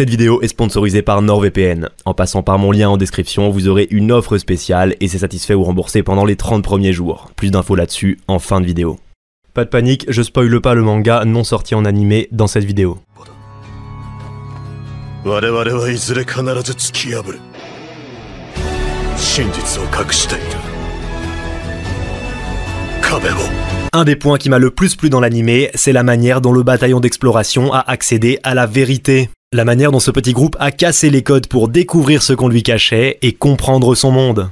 Cette vidéo est sponsorisée par NordVPN. En passant par mon lien en description, vous aurez une offre spéciale et c'est satisfait ou remboursé pendant les 30 premiers jours. Plus d'infos là-dessus en fin de vidéo. Pas de panique, je spoile pas le manga non sorti en animé dans cette vidéo. Un des points qui m'a le plus plu dans l'animé, c'est la manière dont le bataillon d'exploration a accédé à la vérité. La manière dont ce petit groupe a cassé les codes pour découvrir ce qu'on lui cachait et comprendre son monde.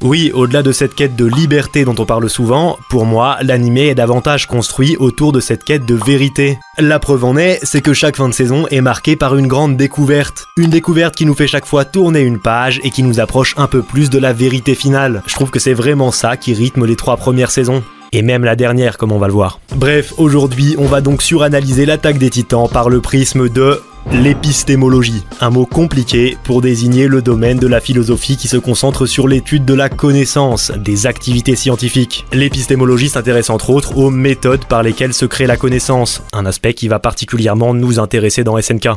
Oui, au-delà de cette quête de liberté dont on parle souvent, pour moi, l'anime est davantage construit autour de cette quête de vérité. La preuve en est, c'est que chaque fin de saison est marquée par une grande découverte. Une découverte qui nous fait chaque fois tourner une page et qui nous approche un peu plus de la vérité finale. Je trouve que c'est vraiment ça qui rythme les trois premières saisons. Et même la dernière, comme on va le voir. Bref, aujourd'hui, on va donc suranalyser l'attaque des titans par le prisme de l'épistémologie, un mot compliqué pour désigner le domaine de la philosophie qui se concentre sur l'étude de la connaissance, des activités scientifiques. L'épistémologie s'intéresse entre autres aux méthodes par lesquelles se crée la connaissance, un aspect qui va particulièrement nous intéresser dans SNK.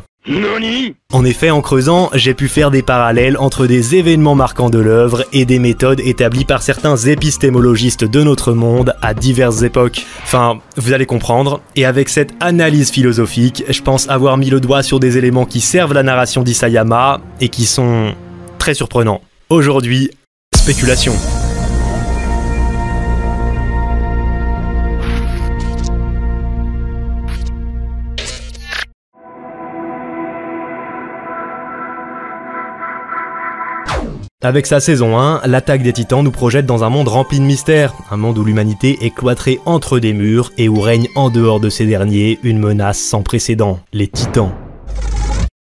En effet, en creusant, j'ai pu faire des parallèles entre des événements marquants de l'œuvre et des méthodes établies par certains épistémologistes de notre monde à diverses époques. Enfin, vous allez comprendre, et avec cette analyse philosophique, je pense avoir mis le doigt sur des éléments qui servent la narration d'Isayama et qui sont très surprenants. Aujourd'hui, spéculation. Avec sa saison 1, l'attaque des titans nous projette dans un monde rempli de mystères, un monde où l'humanité est cloîtrée entre des murs et où règne en dehors de ces derniers une menace sans précédent, les titans.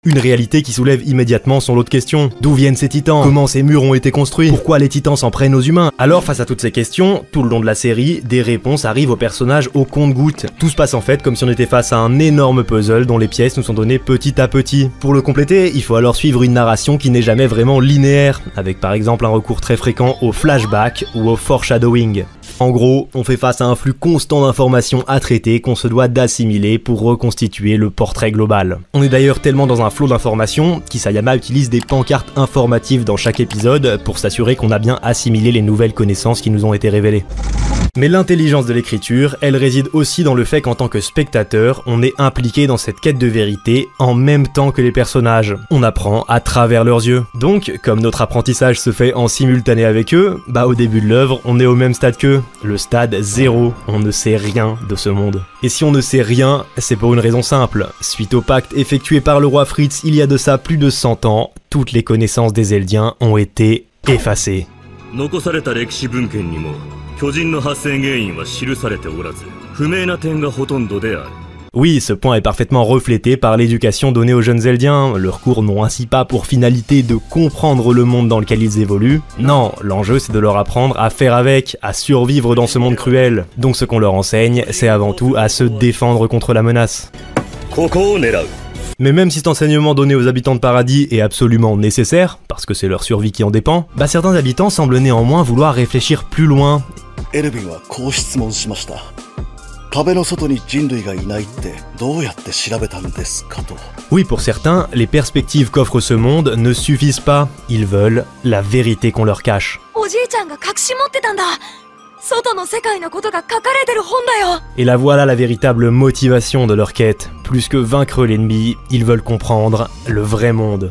Une réalité qui soulève immédiatement son lot de questions. D'où viennent ces titans? Comment ces murs ont été construits? Pourquoi les titans s'en prennent aux humains? Alors face à toutes ces questions, tout le long de la série, des réponses arrivent aux personnages au compte-gouttes. Tout se passe en fait comme si on était face à un énorme puzzle dont les pièces nous sont données petit à petit. Pour le compléter, il faut alors suivre une narration qui n'est jamais vraiment linéaire, avec par exemple un recours très fréquent au flashback ou au foreshadowing. En gros, on fait face à un flux constant d'informations à traiter qu'on se doit d'assimiler pour reconstituer le portrait global. On est d'ailleurs tellement dans un flot d'informations qu'Isayama utilise des pancartes informatives dans chaque épisode pour s'assurer qu'on a bien assimilé les nouvelles connaissances qui nous ont été révélées. Mais l'intelligence de l'écriture, elle réside aussi dans le fait qu'en tant que spectateur, on est impliqué dans cette quête de vérité en même temps que les personnages. On apprend à travers leurs yeux. Donc, comme notre apprentissage se fait en simultané avec eux, bah au début de l'œuvre, on est au même stade qu'eux. Le stade zéro, on ne sait rien de ce monde. Et si on ne sait rien, c'est pour une raison simple. Suite au pacte effectué par le roi Fritz il y a de ça plus de 100 ans, toutes les connaissances des Eldiens ont été effacées. 残された歴史文献にも巨人の発生原因は記されておらず不明な点がほとんどである Oui, ce point est parfaitement reflété par l'éducation donnée aux jeunes Zeldiens. Leurs cours n'ont ainsi pas pour finalité de comprendre le monde dans lequel ils évoluent. Non, l'enjeu c'est de leur apprendre à faire avec, à survivre dans ce monde cruel. Donc ce qu'on leur enseigne, c'est avant tout à se défendre contre la menace. ここを狙う Mais même si cet enseignement donné aux habitants de paradis est absolument nécessaire, parce que c'est leur survie qui en dépend, bah certains habitants semblent néanmoins vouloir réfléchir plus loin. Oui, pour certains, les perspectives qu'offre ce monde ne suffisent pas. Ils veulent la vérité qu'on leur cache. Et la voilà la véritable motivation de leur quête. Plus que vaincre l'ennemi, ils veulent comprendre le vrai monde.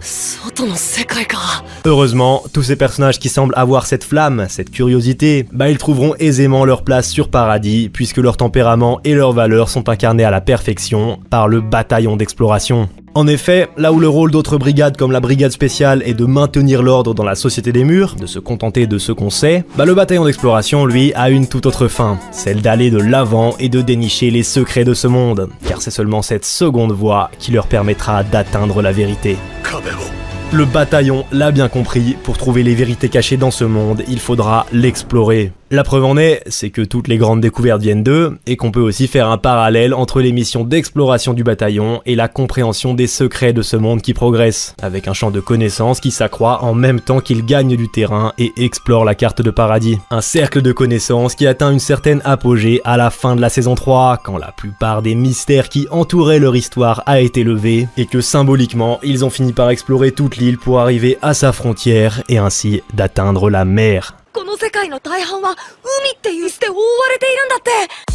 Heureusement, tous ces personnages qui semblent avoir cette flamme, cette curiosité, bah ils trouveront aisément leur place sur Paradis, puisque leur tempérament et leurs valeurs sont incarnés à la perfection par le bataillon d'exploration. En effet, là où le rôle d'autres brigades comme la brigade spéciale est de maintenir l'ordre dans la société des murs, de se contenter de ce qu'on sait, bah le bataillon d'exploration, lui, a une toute autre fin, celle d'aller de l'avant et de dénicher les secrets de ce monde. Car c'est seulement cette seconde voie qui leur permettra d'atteindre la vérité. Le bataillon l'a bien compris, pour trouver les vérités cachées dans ce monde, il faudra l'explorer. La preuve en est, c'est que toutes les grandes découvertes viennent d'eux, et qu'on peut aussi faire un parallèle entre les missions d'exploration du bataillon et la compréhension des secrets de ce monde qui progresse, avec un champ de connaissances qui s'accroît en même temps qu'il gagne du terrain et explore la carte de paradis. Un cercle de connaissances qui atteint une certaine apogée à la fin de la saison 3, quand la plupart des mystères qui entouraient leur histoire a été levé, et que symboliquement, ils ont fini par explorer toute pour arriver à sa frontière et ainsi d'atteindre la mer.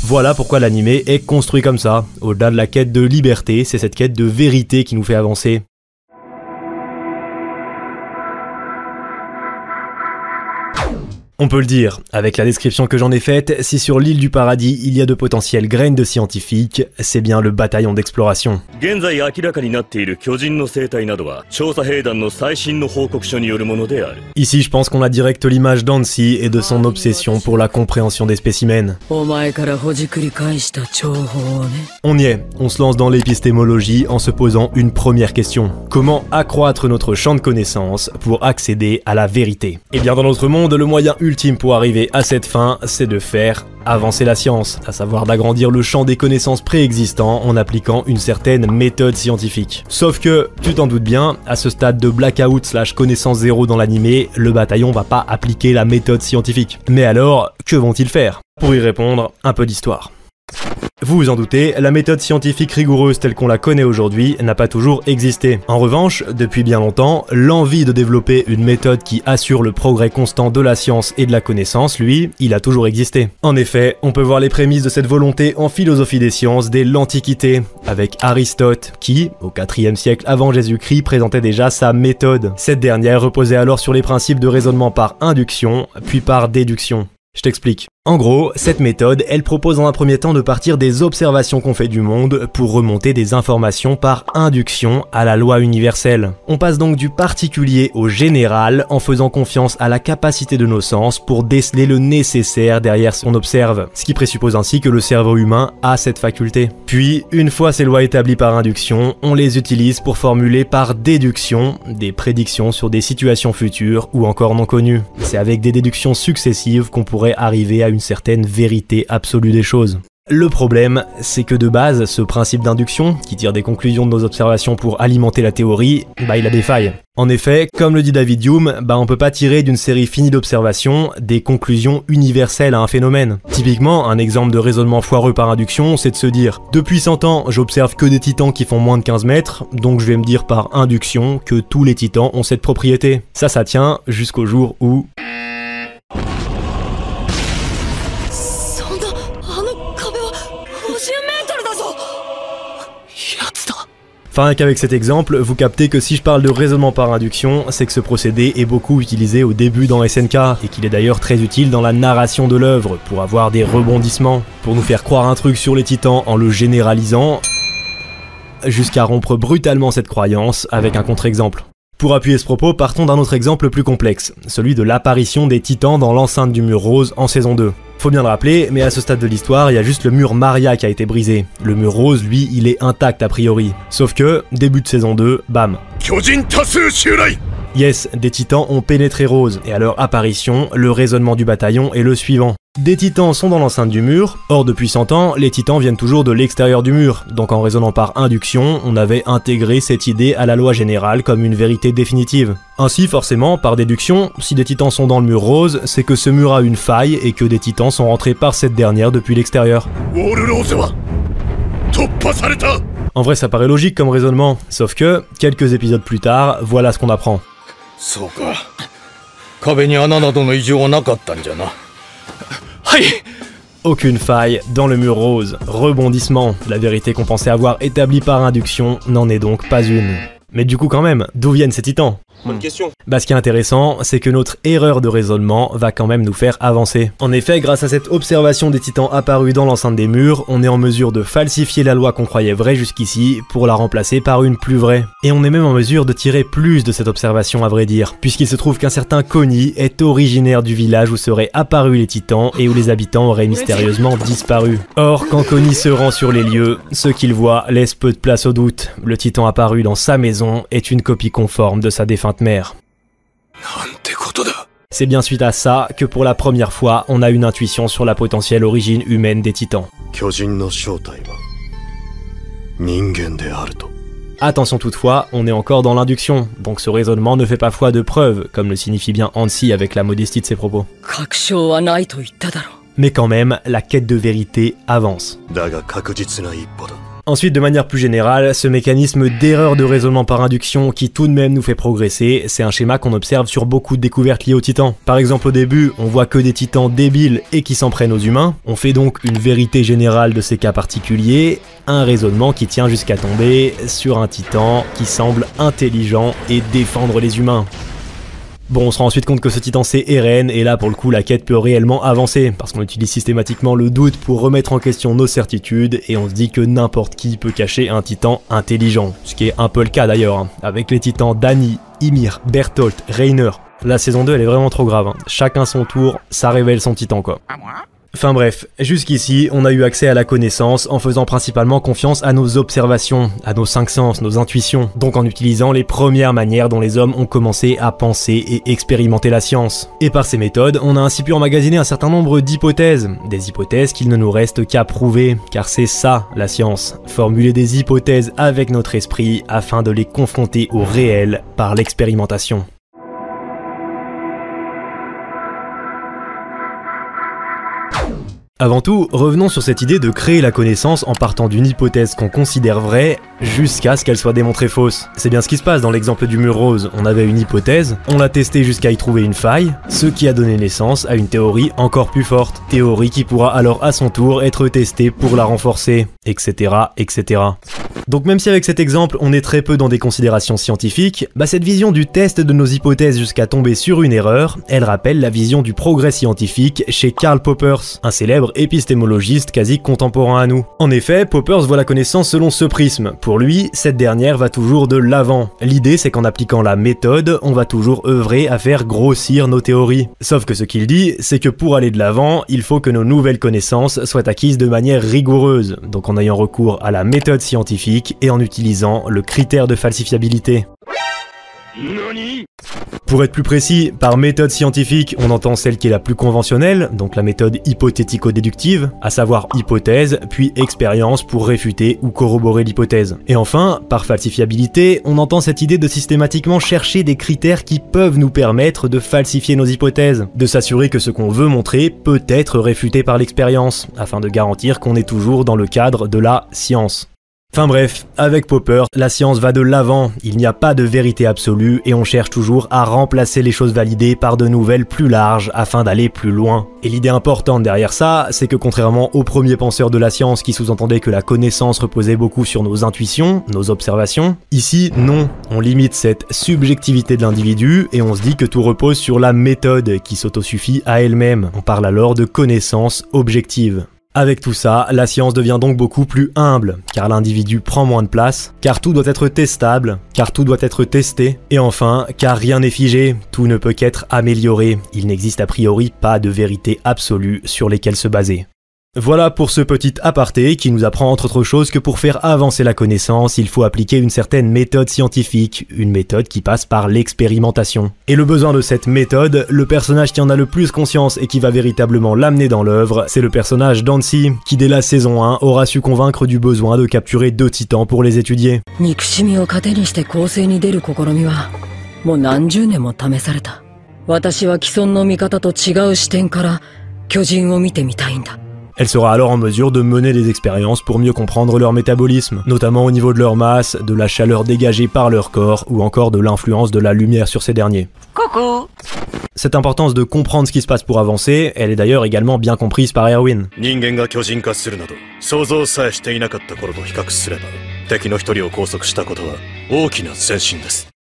Voilà pourquoi l'anime est construit comme ça. Au-delà de la quête de liberté, c'est cette quête de vérité qui nous fait avancer. On peut le dire, avec la description que j'en ai faite, si sur l'île du paradis il y a de potentielles graines de scientifiques, c'est bien le bataillon d'exploration. Ici, je pense qu'on a direct l'image d'Ansi et de son obsession pour la compréhension des spécimens. On y est, on se lance dans l'épistémologie en se posant une première question. Comment accroître notre champ de connaissances pour accéder à la vérité? Eh bien, dans notre monde, le moyen ultime pour arriver à cette fin, c'est de faire avancer la science, à savoir d'agrandir le champ des connaissances préexistants en appliquant une certaine méthode scientifique. Sauf que, tu t'en doutes bien, à ce stade de blackout slash connaissance zéro dans l'animé, le bataillon va pas appliquer la méthode scientifique. Mais alors, que vont-ils faire? Pour y répondre, un peu d'histoire. Vous vous en doutez, la méthode scientifique rigoureuse telle qu'on la connaît aujourd'hui n'a pas toujours existé. En revanche, depuis bien longtemps, l'envie de développer une méthode qui assure le progrès constant de la science et de la connaissance, lui, il a toujours existé. En effet, on peut voir les prémices de cette volonté en philosophie des sciences dès l'Antiquité, avec Aristote, qui, au 4 siècle avant Jésus-Christ, présentait déjà sa méthode. Cette dernière reposait alors sur les principes de raisonnement par induction, puis par déduction. Je t'explique. En gros, cette méthode, elle propose en un premier temps de partir des observations qu'on fait du monde pour remonter des informations par induction à la loi universelle. On passe donc du particulier au général en faisant confiance à la capacité de nos sens pour déceler le nécessaire derrière ce qu'on observe, ce qui présuppose ainsi que le cerveau humain a cette faculté. Puis, une fois ces lois établies par induction, on les utilise pour formuler par déduction des prédictions sur des situations futures ou encore non connues. C'est avec des déductions successives qu'on pourrait arriver à une certaine vérité absolue des choses. Le problème, c'est que de base, ce principe d'induction, qui tire des conclusions de nos observations pour alimenter la théorie, bah il a des failles. En effet, comme le dit David Hume, bah on peut pas tirer d'une série finie d'observations des conclusions universelles à un phénomène. Typiquement, un exemple de raisonnement foireux par induction, c'est de se dire depuis 100 ans, j'observe que des titans qui font moins de 15 mètres, donc je vais me dire par induction que tous les titans ont cette propriété. Ça, ça tient jusqu'au jour où Enfin qu'avec cet exemple, vous captez que si je parle de raisonnement par induction, c'est que ce procédé est beaucoup utilisé au début dans SNK, et qu'il est d'ailleurs très utile dans la narration de l'œuvre, pour avoir des rebondissements, pour nous faire croire un truc sur les titans en le généralisant, jusqu'à rompre brutalement cette croyance avec un contre-exemple. Pour appuyer ce propos, partons d'un autre exemple plus complexe, celui de l'apparition des titans dans l'enceinte du mur rose en saison 2. Faut bien le rappeler, mais à ce stade de l'histoire, il y a juste le mur Maria qui a été brisé. Le mur rose, lui, il est intact a priori. Sauf que, début de saison 2, bam. Yes, des titans ont pénétré Rose, et à leur apparition, le raisonnement du bataillon est le suivant. Des titans sont dans l'enceinte du mur, or depuis 100 ans, les titans viennent toujours de l'extérieur du mur, donc en raisonnant par induction, on avait intégré cette idée à la loi générale comme une vérité définitive. Ainsi, forcément, par déduction, si des titans sont dans le mur rose, c'est que ce mur a une faille et que des titans sont rentrés par cette dernière depuis l'extérieur. En vrai, ça paraît logique comme raisonnement, sauf que, quelques épisodes plus tard, voilà ce qu'on apprend. そうか壁に穴などの異常はなかったんじゃなはい Aucune faille dans le mur rose. Rebondissement. La vérité qu'on pensait avoir établie par induction n'en est donc pas une. Mais du coup quand même, d'où viennent ces titans Bonne question. Bah ce qui est intéressant, c'est que notre erreur de raisonnement va quand même nous faire avancer. En effet, grâce à cette observation des titans apparus dans l'enceinte des murs, on est en mesure de falsifier la loi qu'on croyait vraie jusqu'ici pour la remplacer par une plus vraie. Et on est même en mesure de tirer plus de cette observation à vrai dire, puisqu'il se trouve qu'un certain Connie est originaire du village où seraient apparus les titans et où les habitants auraient mystérieusement disparu. Or, quand Connie se rend sur les lieux, ce qu'il voit laisse peu de place au doute. Le titan apparu dans sa maison est une copie conforme de sa c'est bien suite à ça que pour la première fois, on a une intuition sur la potentielle origine humaine des titans. Attention toutefois, on est encore dans l'induction, donc ce raisonnement ne fait pas foi de preuves, comme le signifie bien Hansi avec la modestie de ses propos. Mais quand même, la quête de vérité avance. Ensuite, de manière plus générale, ce mécanisme d'erreur de raisonnement par induction qui tout de même nous fait progresser, c'est un schéma qu'on observe sur beaucoup de découvertes liées aux titans. Par exemple, au début, on voit que des titans débiles et qui s'en prennent aux humains. On fait donc une vérité générale de ces cas particuliers, un raisonnement qui tient jusqu'à tomber sur un titan qui semble intelligent et défendre les humains. Bon, on se rend ensuite compte que ce titan c'est Eren, et là pour le coup la quête peut réellement avancer, parce qu'on utilise systématiquement le doute pour remettre en question nos certitudes, et on se dit que n'importe qui peut cacher un titan intelligent. Ce qui est un peu le cas d'ailleurs, hein, avec les titans Dani, Ymir, Bertholdt, Reiner. La saison 2 elle est vraiment trop grave, hein. chacun son tour, ça révèle son titan quoi. Enfin bref, jusqu'ici, on a eu accès à la connaissance en faisant principalement confiance à nos observations, à nos cinq sens, nos intuitions, donc en utilisant les premières manières dont les hommes ont commencé à penser et expérimenter la science. Et par ces méthodes, on a ainsi pu emmagasiner un certain nombre d'hypothèses, des hypothèses qu'il ne nous reste qu'à prouver, car c'est ça la science, formuler des hypothèses avec notre esprit afin de les confronter au réel par l'expérimentation. Avant tout, revenons sur cette idée de créer la connaissance en partant d'une hypothèse qu'on considère vraie jusqu'à ce qu'elle soit démontrée fausse. C'est bien ce qui se passe dans l'exemple du mur rose. On avait une hypothèse, on l'a testée jusqu'à y trouver une faille, ce qui a donné naissance à une théorie encore plus forte. Théorie qui pourra alors à son tour être testée pour la renforcer, etc. etc. Donc même si avec cet exemple on est très peu dans des considérations scientifiques, bah cette vision du test de nos hypothèses jusqu'à tomber sur une erreur, elle rappelle la vision du progrès scientifique chez Karl Poppers, un célèbre épistémologiste quasi contemporain à nous. En effet, Poppers voit la connaissance selon ce prisme. Pour lui, cette dernière va toujours de l'avant. L'idée c'est qu'en appliquant la méthode, on va toujours œuvrer à faire grossir nos théories. Sauf que ce qu'il dit, c'est que pour aller de l'avant, il faut que nos nouvelles connaissances soient acquises de manière rigoureuse, donc en ayant recours à la méthode scientifique et en utilisant le critère de falsifiabilité. Pour être plus précis, par méthode scientifique, on entend celle qui est la plus conventionnelle, donc la méthode hypothético-déductive, à savoir hypothèse, puis expérience pour réfuter ou corroborer l'hypothèse. Et enfin, par falsifiabilité, on entend cette idée de systématiquement chercher des critères qui peuvent nous permettre de falsifier nos hypothèses, de s'assurer que ce qu'on veut montrer peut être réfuté par l'expérience, afin de garantir qu'on est toujours dans le cadre de la science. Enfin bref, avec Popper, la science va de l'avant, il n'y a pas de vérité absolue et on cherche toujours à remplacer les choses validées par de nouvelles plus larges afin d'aller plus loin. Et l'idée importante derrière ça, c'est que contrairement aux premiers penseurs de la science qui sous-entendaient que la connaissance reposait beaucoup sur nos intuitions, nos observations, ici non, on limite cette subjectivité de l'individu et on se dit que tout repose sur la méthode qui s'autosuffit à elle-même. On parle alors de connaissance objective. Avec tout ça, la science devient donc beaucoup plus humble, car l'individu prend moins de place, car tout doit être testable, car tout doit être testé, et enfin, car rien n'est figé, tout ne peut qu'être amélioré, il n'existe a priori pas de vérité absolue sur lesquelles se baser. Voilà pour ce petit aparté qui nous apprend entre autres choses que pour faire avancer la connaissance, il faut appliquer une certaine méthode scientifique, une méthode qui passe par l'expérimentation. Et le besoin de cette méthode, le personnage qui en a le plus conscience et qui va véritablement l'amener dans l'œuvre, c'est le personnage d'Ansi, qui dès la saison 1 aura su convaincre du besoin de capturer deux titans pour les étudier. Elle sera alors en mesure de mener des expériences pour mieux comprendre leur métabolisme, notamment au niveau de leur masse, de la chaleur dégagée par leur corps ou encore de l'influence de la lumière sur ces derniers. Coucou cette importance de comprendre ce qui se passe pour avancer, elle est d'ailleurs également bien comprise par Erwin.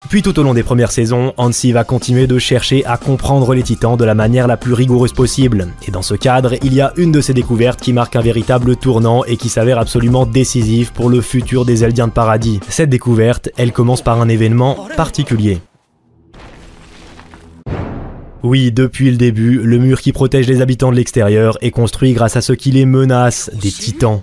Puis tout au long des premières saisons, Hansi va continuer de chercher à comprendre les titans de la manière la plus rigoureuse possible, et dans ce cadre, il y a une de ses découvertes qui marque un véritable tournant et qui s'avère absolument décisive pour le futur des Eldiens de Paradis. Cette découverte, elle commence par un événement particulier. Oui, depuis le début, le mur qui protège les habitants de l'extérieur est construit grâce à ce qui les menace, des titans.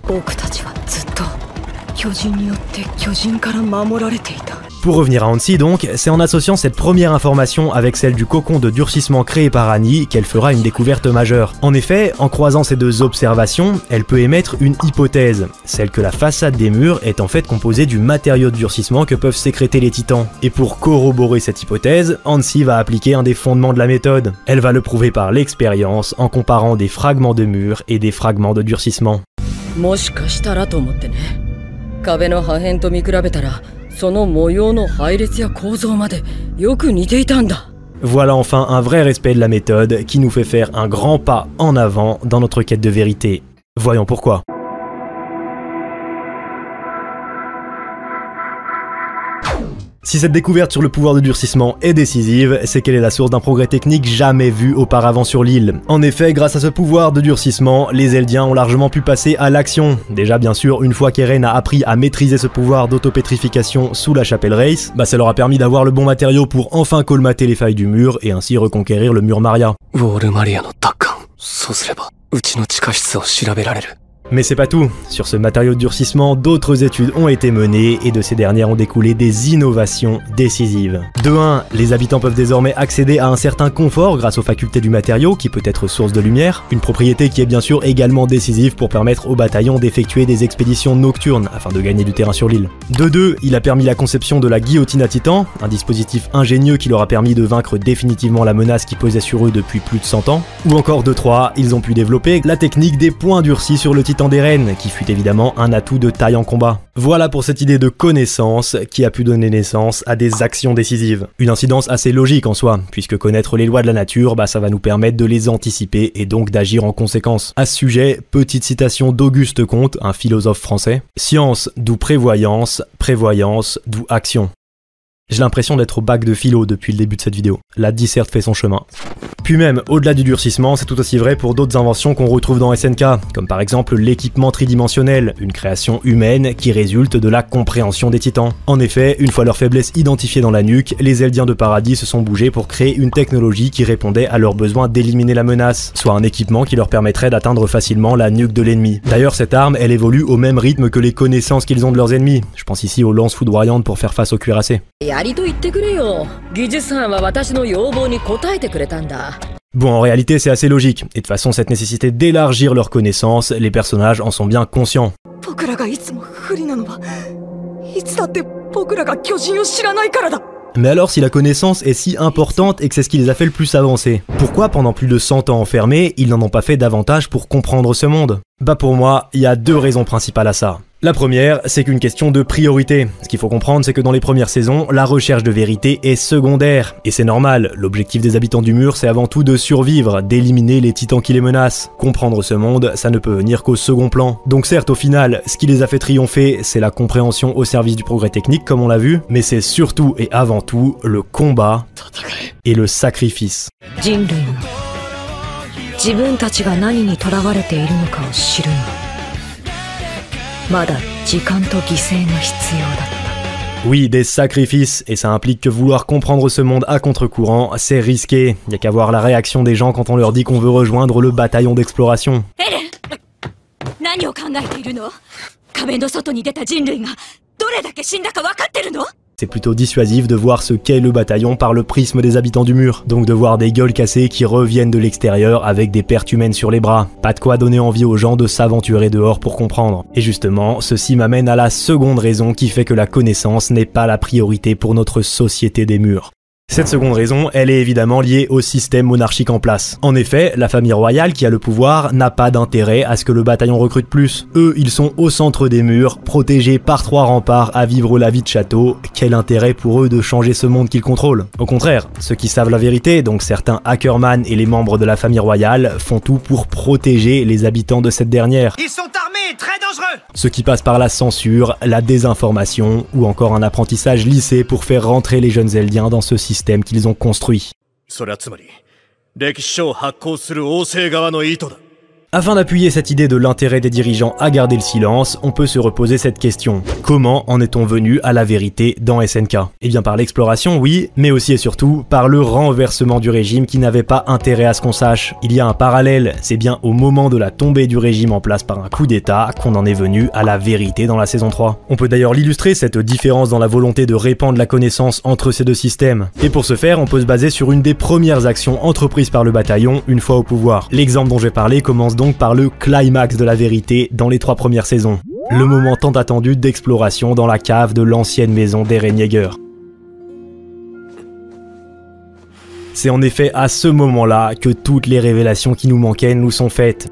Pour revenir à Hansi donc, c'est en associant cette première information avec celle du cocon de durcissement créé par Annie qu'elle fera une découverte majeure. En effet, en croisant ces deux observations, elle peut émettre une hypothèse, celle que la façade des murs est en fait composée du matériau de durcissement que peuvent sécréter les titans. Et pour corroborer cette hypothèse, Hansi va appliquer un des fondements de la méthode. Elle va le prouver par l'expérience en comparant des fragments de murs et des fragments de durcissement. 壁の破片と見比べたらその模様の配列や構造までよく似ていたんだ Voilà enfin un vrai respect de la méthode qui nous fait faire un grand pas en avant dans notre quête de vérité. Voyons pourquoi. Si cette découverte sur le pouvoir de durcissement est décisive, c'est qu'elle est la source d'un progrès technique jamais vu auparavant sur l'île. En effet, grâce à ce pouvoir de durcissement, les Eldiens ont largement pu passer à l'action. Déjà bien sûr, une fois qu'Eren a appris à maîtriser ce pouvoir d'autopétrification sous la chapelle Race, bah ça leur a permis d'avoir le bon matériau pour enfin colmater les failles du mur et ainsi reconquérir le mur Maria. Mais c'est pas tout. Sur ce matériau de durcissement, d'autres études ont été menées et de ces dernières ont découlé des innovations décisives. De 1, les habitants peuvent désormais accéder à un certain confort grâce aux facultés du matériau qui peut être source de lumière, une propriété qui est bien sûr également décisive pour permettre au bataillon d'effectuer des expéditions nocturnes afin de gagner du terrain sur l'île. De 2, il a permis la conception de la guillotine à titan, un dispositif ingénieux qui leur a permis de vaincre définitivement la menace qui pesait sur eux depuis plus de 100 ans. Ou encore de 3, ils ont pu développer la technique des points durcis sur le titan des reines, qui fut évidemment un atout de taille en combat. Voilà pour cette idée de connaissance qui a pu donner naissance à des actions décisives. Une incidence assez logique en soi, puisque connaître les lois de la nature, bah ça va nous permettre de les anticiper et donc d'agir en conséquence. À ce sujet, petite citation d'Auguste Comte, un philosophe français. Science d'où prévoyance, prévoyance d'où action. J'ai l'impression d'être au bac de philo depuis le début de cette vidéo. La disserte fait son chemin. Puis même, au-delà du durcissement, c'est tout aussi vrai pour d'autres inventions qu'on retrouve dans SNK, comme par exemple l'équipement tridimensionnel, une création humaine qui résulte de la compréhension des titans. En effet, une fois leur faiblesse identifiée dans la nuque, les Eldiens de Paradis se sont bougés pour créer une technologie qui répondait à leur besoin d'éliminer la menace, soit un équipement qui leur permettrait d'atteindre facilement la nuque de l'ennemi. D'ailleurs, cette arme, elle évolue au même rythme que les connaissances qu'ils ont de leurs ennemis. Je pense ici aux lances foudroyantes pour faire face aux cuirassés. や りと言ってくれよ技術班は私の要望に応えてくれたんだ Bon, en réalité, c'est assez logique, et de toute façon, cette nécessité d'élargir leurs connaissances, les personnages en sont bien conscients. 僕らがいつも不利なのはいつだって僕らが巨人を知らないからだ Mais alors, si la connaissance est si importante et que c'est ce qui les a fait le plus avancer, pourquoi pendant plus de 100 ans enfermés, ils n'en ont pas fait davantage pour comprendre ce monde Bah pour moi, il y a deux raisons principales à ça. La première, c'est qu'une question de priorité. Ce qu'il faut comprendre, c'est que dans les premières saisons, la recherche de vérité est secondaire. Et c'est normal, l'objectif des habitants du mur, c'est avant tout de survivre, d'éliminer les titans qui les menacent. Comprendre ce monde, ça ne peut venir qu'au second plan. Donc certes, au final, ce qui les a fait triompher, c'est la compréhension au service du progrès technique, comme on l'a vu, mais c'est surtout et avant tout le combat et le sacrifice. 人類も自分たちが何にとらわれているのかを知るには まだ時間と犠牲が必要だった Oui, des sacrifices, et ça implique que vouloir comprendre ce monde à contre-courant, c'est risqué. Y a qu'à voir la réaction des gens quand on leur dit qu'on veut rejoindre le bataillon d'exploration. c'est plutôt dissuasif de voir ce qu'est le bataillon par le prisme des habitants du mur, donc de voir des gueules cassées qui reviennent de l'extérieur avec des pertes humaines sur les bras. Pas de quoi donner envie aux gens de s'aventurer dehors pour comprendre. Et justement, ceci m'amène à la seconde raison qui fait que la connaissance n'est pas la priorité pour notre société des murs. Cette seconde raison, elle est évidemment liée au système monarchique en place. En effet, la famille royale qui a le pouvoir n'a pas d'intérêt à ce que le bataillon recrute plus. Eux, ils sont au centre des murs, protégés par trois remparts à vivre la vie de château. Quel intérêt pour eux de changer ce monde qu'ils contrôlent? Au contraire, ceux qui savent la vérité, donc certains Ackerman et les membres de la famille royale, font tout pour protéger les habitants de cette dernière. Très dangereux. Ce qui passe par la censure, la désinformation ou encore un apprentissage lissé pour faire rentrer les jeunes Eldiens dans ce système qu'ils ont construit. Afin d'appuyer cette idée de l'intérêt des dirigeants à garder le silence, on peut se reposer cette question. Comment en est-on venu à la vérité dans SNK Eh bien par l'exploration, oui, mais aussi et surtout par le renversement du régime qui n'avait pas intérêt à ce qu'on sache. Il y a un parallèle, c'est bien au moment de la tombée du régime en place par un coup d'état qu'on en est venu à la vérité dans la saison 3. On peut d'ailleurs l'illustrer cette différence dans la volonté de répandre la connaissance entre ces deux systèmes. Et pour ce faire, on peut se baser sur une des premières actions entreprises par le bataillon une fois au pouvoir. L'exemple dont j'ai parlé commence par le climax de la vérité dans les trois premières saisons. Le moment tant attendu d'exploration dans la cave de l'ancienne maison d'Eren Yeager. C'est en effet à ce moment-là que toutes les révélations qui nous manquaient nous sont faites.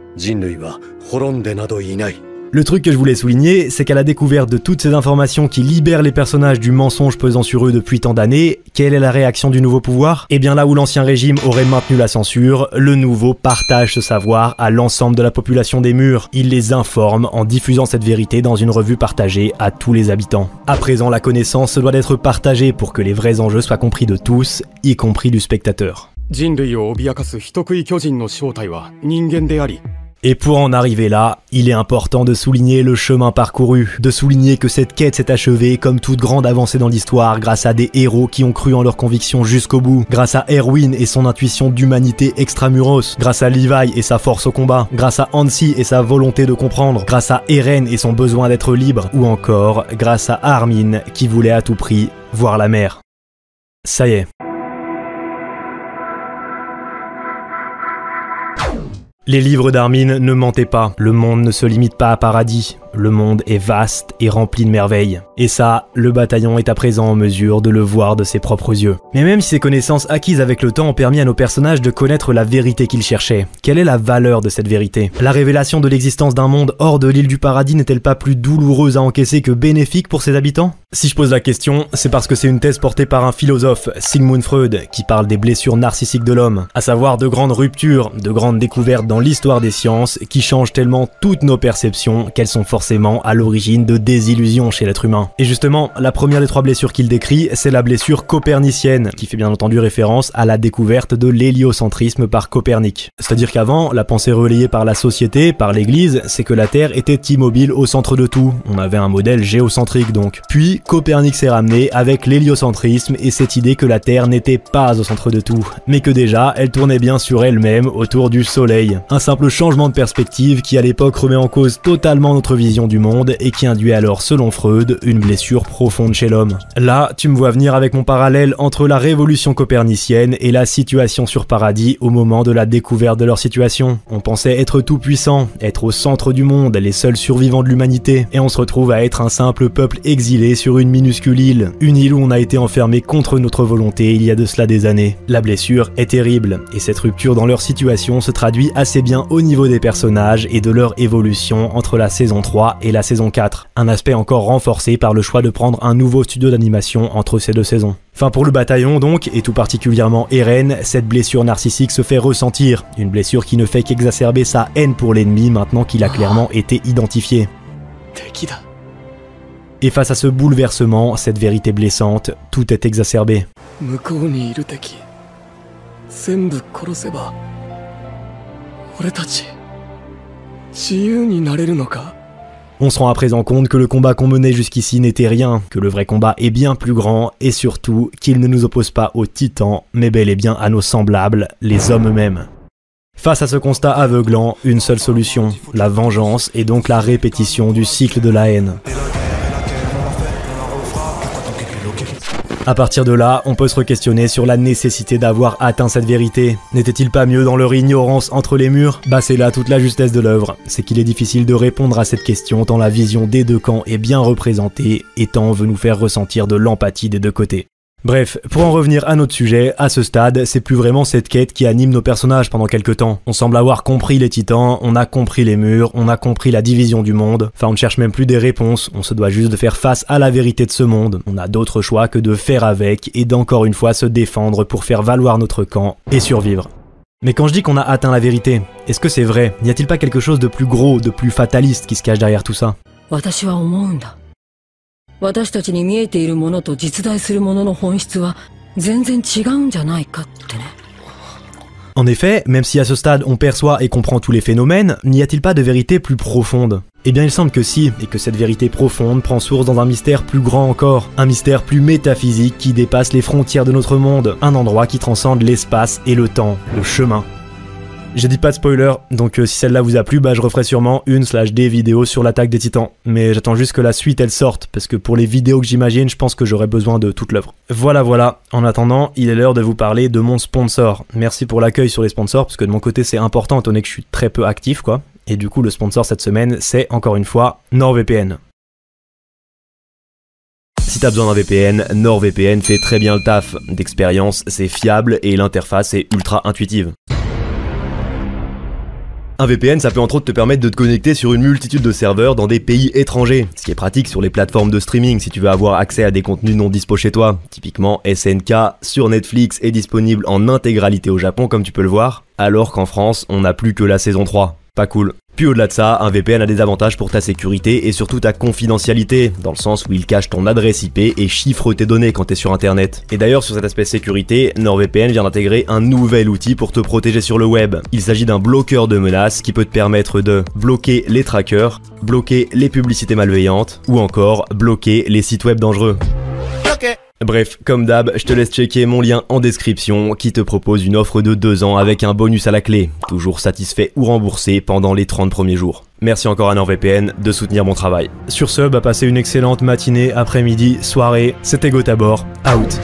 Le truc que je voulais souligner, c'est qu'à la découverte de toutes ces informations qui libèrent les personnages du mensonge pesant sur eux depuis tant d'années, quelle est la réaction du nouveau pouvoir? Eh bien là où l'ancien régime aurait maintenu la censure, le nouveau partage ce savoir à l'ensemble de la population des murs. Il les informe en diffusant cette vérité dans une revue partagée à tous les habitants. À présent, la connaissance doit être partagée pour que les vrais enjeux soient compris de tous, y compris du spectateur. Et pour en arriver là, il est important de souligner le chemin parcouru, de souligner que cette quête s'est achevée comme toute grande avancée dans l'histoire grâce à des héros qui ont cru en leurs convictions jusqu'au bout, grâce à Erwin et son intuition d'humanité extramuros, grâce à Levi et sa force au combat, grâce à Hansi et sa volonté de comprendre, grâce à Eren et son besoin d'être libre, ou encore grâce à Armin qui voulait à tout prix voir la mer. Ça y est, Les livres d'Armin ne mentaient pas, le monde ne se limite pas à paradis, le monde est vaste et rempli de merveilles. Et ça, le bataillon est à présent en mesure de le voir de ses propres yeux. Mais même si ces connaissances acquises avec le temps ont permis à nos personnages de connaître la vérité qu'ils cherchaient, quelle est la valeur de cette vérité? La révélation de l'existence d'un monde hors de l'île du paradis n'est-elle pas plus douloureuse à encaisser que bénéfique pour ses habitants? Si je pose la question, c'est parce que c'est une thèse portée par un philosophe, Sigmund Freud, qui parle des blessures narcissiques de l'homme, à savoir de grandes ruptures, de grandes découvertes dans l'histoire des sciences qui changent tellement toutes nos perceptions qu'elles sont forcément forcément à l'origine de désillusions chez l'être humain. Et justement, la première des trois blessures qu'il décrit, c'est la blessure copernicienne, qui fait bien entendu référence à la découverte de l'héliocentrisme par Copernic. C'est-à-dire qu'avant, la pensée relayée par la société, par l'église, c'est que la Terre était immobile au centre de tout. On avait un modèle géocentrique donc. Puis, Copernic s'est ramené avec l'héliocentrisme et cette idée que la Terre n'était pas au centre de tout, mais que déjà, elle tournait bien sur elle-même autour du Soleil. Un simple changement de perspective qui à l'époque remet en cause totalement notre du monde et qui induit alors, selon Freud, une blessure profonde chez l'homme. Là, tu me vois venir avec mon parallèle entre la révolution copernicienne et la situation sur Paradis au moment de la découverte de leur situation. On pensait être tout puissant, être au centre du monde, les seuls survivants de l'humanité, et on se retrouve à être un simple peuple exilé sur une minuscule île, une île où on a été enfermé contre notre volonté il y a de cela des années. La blessure est terrible, et cette rupture dans leur situation se traduit assez bien au niveau des personnages et de leur évolution entre la saison 3 et la saison 4, un aspect encore renforcé par le choix de prendre un nouveau studio d'animation entre ces deux saisons. Enfin pour le bataillon donc, et tout particulièrement Eren, cette blessure narcissique se fait ressentir, une blessure qui ne fait qu'exacerber sa haine pour l'ennemi maintenant qu'il a clairement été identifié. Et face à ce bouleversement, cette vérité blessante, tout est exacerbé. On se rend à présent compte que le combat qu'on menait jusqu'ici n'était rien, que le vrai combat est bien plus grand, et surtout qu'il ne nous oppose pas aux titans, mais bel et bien à nos semblables, les hommes eux-mêmes. Face à ce constat aveuglant, une seule solution, la vengeance et donc la répétition du cycle de la haine. À partir de là, on peut se re-questionner sur la nécessité d'avoir atteint cette vérité. N'était-il pas mieux dans leur ignorance entre les murs? Bah c'est là toute la justesse de l'œuvre. C'est qu'il est difficile de répondre à cette question tant la vision des deux camps est bien représentée et tant veut nous faire ressentir de l'empathie des deux côtés. Bref, pour en revenir à notre sujet, à ce stade, c'est plus vraiment cette quête qui anime nos personnages pendant quelques temps. On semble avoir compris les titans, on a compris les murs, on a compris la division du monde, enfin on ne cherche même plus des réponses, on se doit juste de faire face à la vérité de ce monde, on a d'autres choix que de faire avec et d'encore une fois se défendre pour faire valoir notre camp et survivre. Mais quand je dis qu'on a atteint la vérité, est-ce que c'est vrai? N'y a-t-il pas quelque chose de plus gros, de plus fataliste qui se cache derrière tout ça? 私たちに見えているものと実在するものの本質は全然違うんじゃないかってね。 En effet, même si à ce stade on perçoit et comprend tous les phénomènes, n'y a-t-il pas de vérité plus profonde eh bien il semble que si, et que cette vérité profonde prend source dans un mystère plus grand encore, un mystère plus métaphysique qui dépasse les frontières de notre monde, un endroit qui transcende l'espace et le temps, le chemin. J'ai dit pas de spoiler, donc euh, si celle-là vous a plu, bah je referai sûrement une slash des vidéos sur l'attaque des titans. Mais j'attends juste que la suite elle sorte, parce que pour les vidéos que j'imagine, je pense que j'aurai besoin de toute l'œuvre. Voilà voilà, en attendant, il est l'heure de vous parler de mon sponsor. Merci pour l'accueil sur les sponsors, parce que de mon côté c'est important étant donné que je suis très peu actif quoi. Et du coup le sponsor cette semaine c'est encore une fois NordVPN. Si t'as besoin d'un VPN, NordVPN fait très bien le taf. D'expérience, c'est fiable et l'interface est ultra intuitive. Un VPN, ça peut entre autres te permettre de te connecter sur une multitude de serveurs dans des pays étrangers, ce qui est pratique sur les plateformes de streaming si tu veux avoir accès à des contenus non dispo chez toi. Typiquement, SNK sur Netflix est disponible en intégralité au Japon comme tu peux le voir, alors qu'en France, on n'a plus que la saison 3. Pas cool. Puis au-delà de ça, un VPN a des avantages pour ta sécurité et surtout ta confidentialité, dans le sens où il cache ton adresse IP et chiffre tes données quand t'es sur internet. Et d'ailleurs sur cet aspect sécurité, NordVPN vient d'intégrer un nouvel outil pour te protéger sur le web. Il s'agit d'un bloqueur de menaces qui peut te permettre de bloquer les trackers, bloquer les publicités malveillantes ou encore bloquer les sites web dangereux. Bref, comme d'hab, je te laisse checker mon lien en description qui te propose une offre de 2 ans avec un bonus à la clé, toujours satisfait ou remboursé pendant les 30 premiers jours. Merci encore à NordVPN de soutenir mon travail. Sur ce, bah passez une excellente matinée, après-midi, soirée, c'était Gotabor, out.